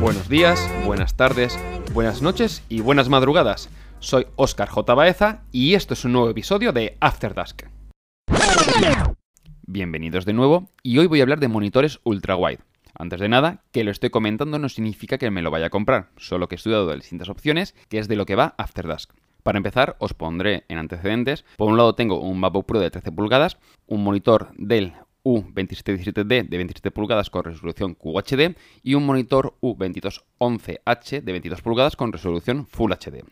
Buenos días, buenas tardes, buenas noches y buenas madrugadas. Soy Oscar J. Baeza y esto es un nuevo episodio de After Dusk. Bienvenidos de nuevo y hoy voy a hablar de monitores ultra wide. Antes de nada, que lo estoy comentando no significa que me lo vaya a comprar, solo que he estudiado de distintas opciones, que es de lo que va After Dusk. Para empezar, os pondré en antecedentes. Por un lado tengo un MacBook Pro de 13 pulgadas, un monitor Dell U2717D de 27 pulgadas con resolución QHD y un monitor U2211H de 22 pulgadas con resolución Full HD.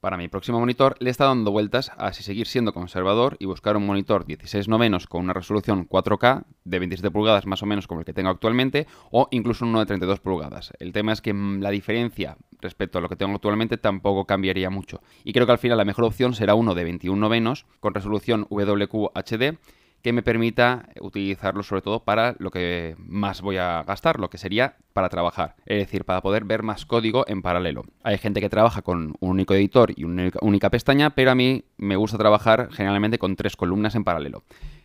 Para mi próximo monitor le está dando vueltas a si seguir siendo conservador y buscar un monitor 16 novenos con una resolución 4K de 27 pulgadas más o menos como el que tengo actualmente o incluso uno de 32 pulgadas. El tema es que mm, la diferencia respecto a lo que tengo actualmente tampoco cambiaría mucho y creo que al final la mejor opción será uno de 21 novenos con resolución WQHD que me permita utilizarlo sobre todo para lo que más voy a gastar, lo que sería para trabajar, es decir, para poder ver más código en paralelo. Hay gente que trabaja con un único editor y una única pestaña, pero a mí me gusta trabajar generalmente con tres columnas en paralelo.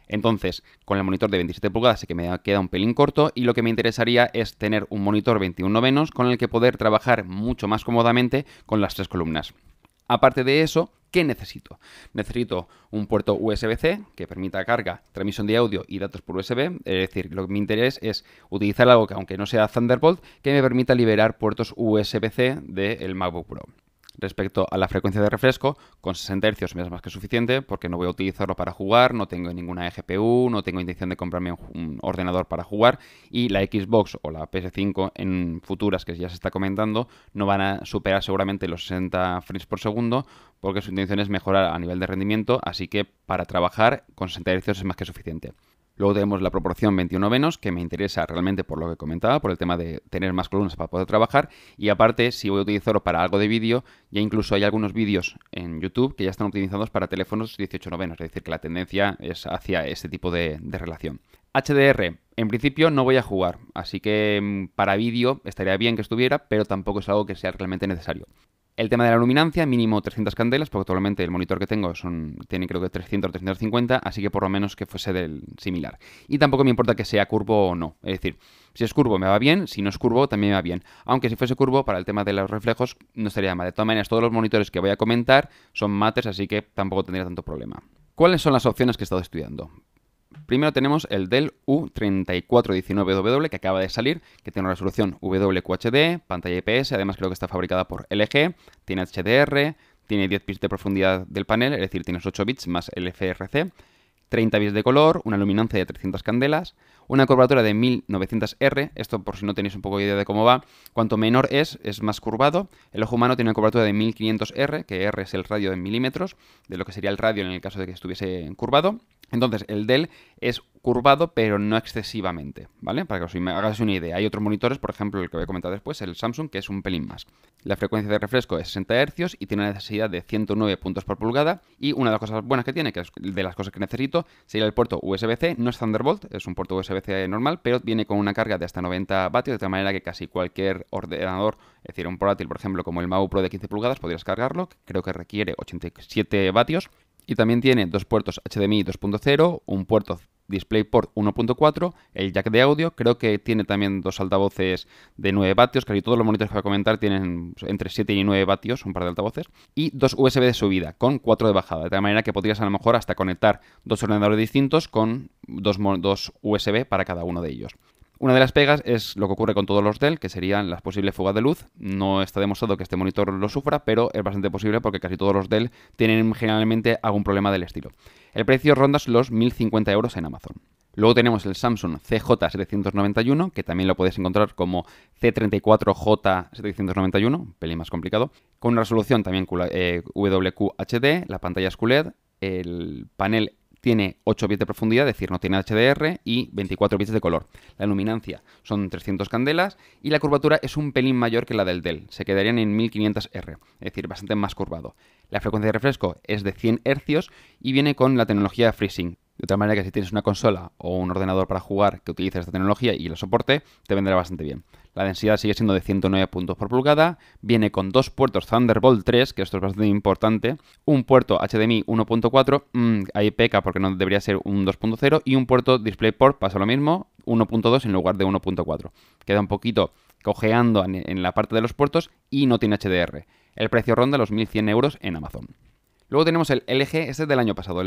Entonces, con el monitor de 27 pulgadas sí que me queda un pelín corto y lo que me interesaría es tener un monitor 21 novenos con el que poder trabajar mucho más cómodamente con las tres columnas. Aparte de eso, ¿qué necesito? Necesito un puerto USB-C que permita carga, transmisión de audio y datos por USB. Es decir, lo que mi interés es utilizar algo que, aunque no sea Thunderbolt, que me permita liberar puertos USB-C del MacBook Pro. Respecto a la frecuencia de refresco, con 60 Hz me es más que suficiente porque no voy a utilizarlo para jugar, no tengo ninguna GPU, no tengo intención de comprarme un ordenador para jugar y la Xbox o la PS5 en futuras que ya se está comentando no van a superar seguramente los 60 frames por segundo porque su intención es mejorar a nivel de rendimiento, así que para trabajar con 60 Hz es más que suficiente. Luego tenemos la proporción 21 novenos, que me interesa realmente por lo que comentaba, por el tema de tener más columnas para poder trabajar. Y aparte, si voy a utilizarlo para algo de vídeo, ya incluso hay algunos vídeos en YouTube que ya están utilizados para teléfonos 18 novenos, es decir, que la tendencia es hacia ese tipo de, de relación. HDR, en principio no voy a jugar, así que mm, para vídeo estaría bien que estuviera, pero tampoco es algo que sea realmente necesario. El tema de la luminancia, mínimo 300 candelas, porque actualmente el monitor que tengo son, tiene creo que 300 o 350, así que por lo menos que fuese del similar. Y tampoco me importa que sea curvo o no. Es decir, si es curvo me va bien, si no es curvo también me va bien. Aunque si fuese curvo, para el tema de los reflejos no estaría mal. De todas maneras, todos los monitores que voy a comentar son mates, así que tampoco tendría tanto problema. ¿Cuáles son las opciones que he estado estudiando? Primero tenemos el Dell U3419W que acaba de salir, que tiene una resolución WQHD, pantalla IPS, además creo que está fabricada por LG, tiene HDR, tiene 10 bits de profundidad del panel, es decir, tienes 8 bits más el FRC, 30 bits de color, una luminancia de 300 candelas, una curvatura de 1900R, esto por si no tenéis un poco de idea de cómo va, cuanto menor es, es más curvado, el ojo humano tiene una curvatura de 1500R, que R es el radio en milímetros, de lo que sería el radio en el caso de que estuviese curvado, entonces, el Dell es curvado, pero no excesivamente, ¿vale? Para que os hagáis una idea. Hay otros monitores, por ejemplo, el que voy a comentar después, el Samsung, que es un pelín más. La frecuencia de refresco es 60 Hz y tiene una necesidad de 109 puntos por pulgada. Y una de las cosas buenas que tiene, que es de las cosas que necesito, sería el puerto USB-C. No es Thunderbolt, es un puerto USB-C normal, pero viene con una carga de hasta 90 vatios, de tal manera que casi cualquier ordenador, es decir, un portátil, por ejemplo, como el MacBook Pro de 15 pulgadas, podrías cargarlo. Creo que requiere 87 vatios. Y también tiene dos puertos HDMI 2.0, un puerto DisplayPort 1.4, el jack de audio, creo que tiene también dos altavoces de 9 vatios, casi todos los monitores que voy a comentar tienen entre 7 y 9 vatios, un par de altavoces, y dos USB de subida con 4 de bajada, de tal manera que podrías a lo mejor hasta conectar dos ordenadores distintos con dos, dos USB para cada uno de ellos. Una de las pegas es lo que ocurre con todos los Dell, que serían las posibles fugas de luz. No está demostrado que este monitor lo sufra, pero es bastante posible porque casi todos los Dell tienen generalmente algún problema del estilo. El precio ronda los 1.050 euros en Amazon. Luego tenemos el Samsung CJ791, que también lo puedes encontrar como C34J791, un pelín más complicado, con una resolución también eh, WQHD, la pantalla es QLED, el panel tiene 8 bits de profundidad, es decir, no tiene HDR, y 24 bits de color. La luminancia son 300 candelas y la curvatura es un pelín mayor que la del Dell, se quedarían en 1500R, es decir, bastante más curvado. La frecuencia de refresco es de 100 Hz y viene con la tecnología FreeSync, De otra manera que si tienes una consola o un ordenador para jugar que utilice esta tecnología y la soporte, te vendrá bastante bien. La densidad sigue siendo de 109 puntos por pulgada, viene con dos puertos Thunderbolt 3, que esto es bastante importante, un puerto HDMI 1.4, mmm, ahí peca porque no debería ser un 2.0, y un puerto DisplayPort, pasa lo mismo, 1.2 en lugar de 1.4. Queda un poquito cojeando en la parte de los puertos y no tiene HDR. El precio ronda los 1.100 euros en Amazon. Luego tenemos el LG, este es del año pasado.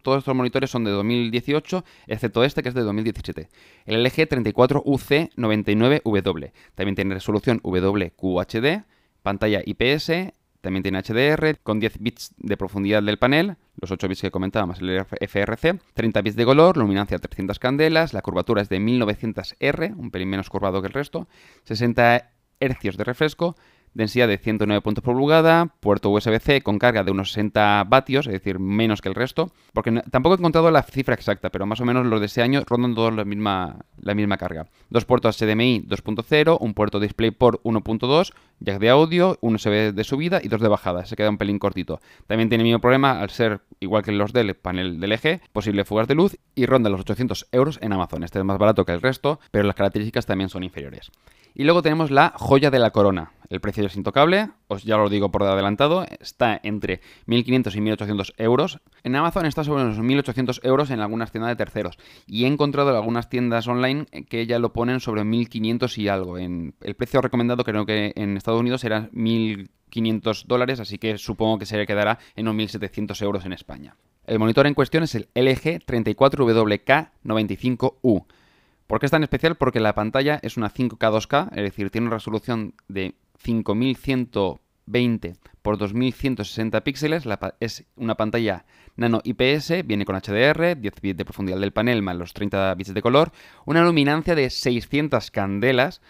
todos estos monitores son de 2018, excepto este que es de 2017. El LG 34UC99W. También tiene resolución WQHD, pantalla IPS, también tiene HDR, con 10 bits de profundidad del panel, los 8 bits que comentaba más el FRC, 30 bits de color, luminancia 300 candelas, la curvatura es de 1900R, un pelín menos curvado que el resto, 60 Hz de refresco, densidad de 109 puntos por pulgada, puerto USB-C con carga de unos 60 vatios, es decir, menos que el resto, porque tampoco he encontrado la cifra exacta, pero más o menos los de ese año rondan todos la misma, la misma carga. Dos puertos HDMI 2.0, un puerto DisplayPort 1.2, jack de audio, un USB de subida y dos de bajada, se queda un pelín cortito. También tiene el mismo problema al ser igual que los del panel del eje, posible fugas de luz y ronda los 800 euros en Amazon. Este es más barato que el resto, pero las características también son inferiores. Y luego tenemos la joya de la corona. El precio es intocable, os ya lo digo por adelantado, está entre 1.500 y 1.800 euros. En Amazon está sobre unos 1.800 euros en algunas tiendas de terceros. Y he encontrado algunas tiendas online que ya lo ponen sobre 1.500 y algo. En el precio recomendado creo que en Estados Unidos era 1.500 dólares, así que supongo que se quedará en unos 1.700 euros en España. El monitor en cuestión es el LG 34WK95U. ¿Por qué es tan especial? Porque la pantalla es una 5K 2K, es decir, tiene una resolución de 5120 por 2160 píxeles, es una pantalla nano IPS, viene con HDR, 10 bits de profundidad del panel más los 30 bits de color, una luminancia de 600 candelas,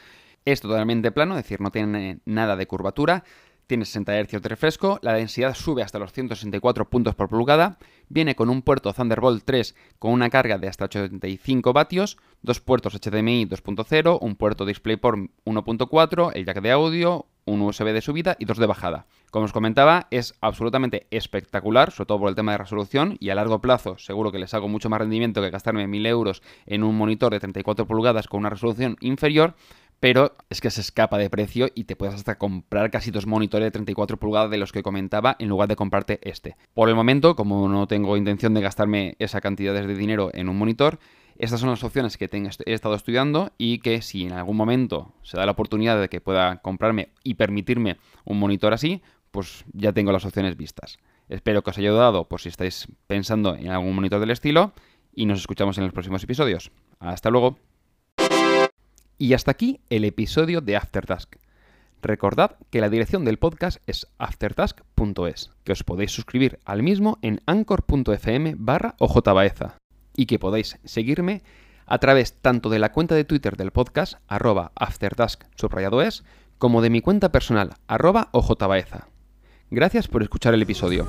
es totalmente plano, es decir, no tiene nada de curvatura, tiene 60 Hz de refresco, la densidad sube hasta los 164 puntos por pulgada, viene con un puerto Thunderbolt 3 con una carga de hasta 85 vatios, dos puertos HDMI 2.0, un puerto DisplayPort 1.4, el jack de audio, un USB de subida y dos de bajada. Como os comentaba, es absolutamente espectacular, sobre todo por el tema de resolución, y a largo plazo seguro que les hago mucho más rendimiento que gastarme 1000 euros en un monitor de 34 pulgadas con una resolución inferior, pero es que se escapa de precio y te puedes hasta comprar casi dos monitores de 34 pulgadas de los que comentaba en lugar de comprarte este. Por el momento, como no tengo intención de gastarme esa cantidad de dinero en un monitor, estas son las opciones que he estado estudiando y que si en algún momento se da la oportunidad de que pueda comprarme y permitirme un monitor así, pues ya tengo las opciones vistas. Espero que os haya ayudado por si estáis pensando en algún monitor del estilo y nos escuchamos en los próximos episodios. Hasta luego. Y hasta aquí el episodio de After Task. Recordad que la dirección del podcast es aftertask.es, que os podéis suscribir al mismo en anchor.fm barra ojbaeza y que podéis seguirme a través tanto de la cuenta de Twitter del podcast, arroba aftertask como de mi cuenta personal, arroba ojbaeza. Gracias por escuchar el episodio.